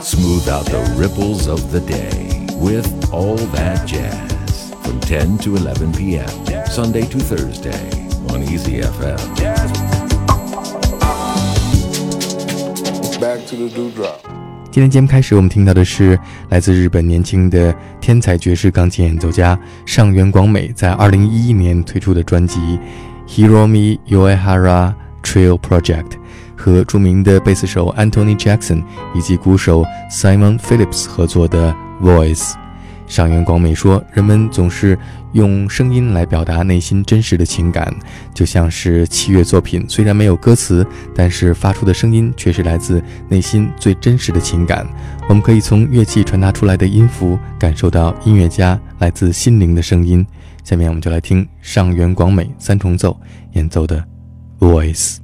Smooth out the ripples of the day with All That Jazz from 10 to 11 p.m. Sunday to Thursday on Easy FM. Back to the dewdrop. 今天节目开始，我们听到的是来自日本年轻的天才爵士钢琴演奏家上原广美在2011年推出的专辑《Hiromi Uehara Trio Project》。 和著名的贝斯手 Antony Jackson 以及鼓手 Simon Phillips 合作的《Voice》。上原广美说：“人们总是用声音来表达内心真实的情感，就像是器乐作品，虽然没有歌词，但是发出的声音却是来自内心最真实的情感。我们可以从乐器传达出来的音符，感受到音乐家来自心灵的声音。”下面我们就来听上原广美三重奏演奏的《Voice》。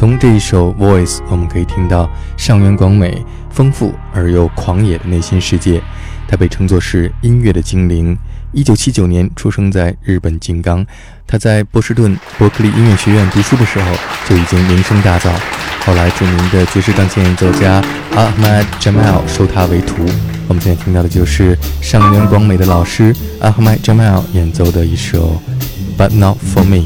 从这一首《Voice》，我们可以听到上原广美丰富而又狂野的内心世界。他被称作是音乐的精灵。一九七九年出生在日本静冈，他在波士顿伯克利音乐学院读书的时候就已经名声大噪。后来，著名的爵士钢琴演奏家 Ahmad Jamal 收他为徒。我们现在听到的就是上原广美的老师 Ahmad Jamal 演奏的一首《But Not For Me》。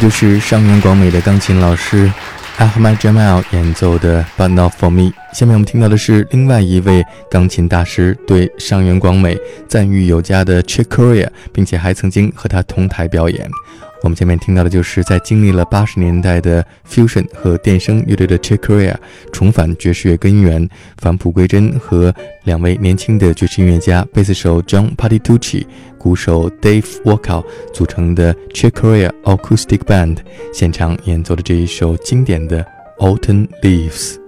就是上元广美的钢琴老师 Ahmad Jamal 演奏的《But Not For Me》。下面我们听到的是另外一位钢琴大师对上元广美赞誉有加的 Chick Corea，并且还曾经和他同台表演。我们前面听到的就是在经历了八十年代的 fusion 和电声乐队的 Chick Corea 重返爵士乐根源，返璞归真，和两位年轻的爵士音乐家贝斯手 John Patitucci、鼓手 Dave Walkout 组成的 Chick Corea Acoustic Band 现场演奏的这一首经典的 Autumn Leaves。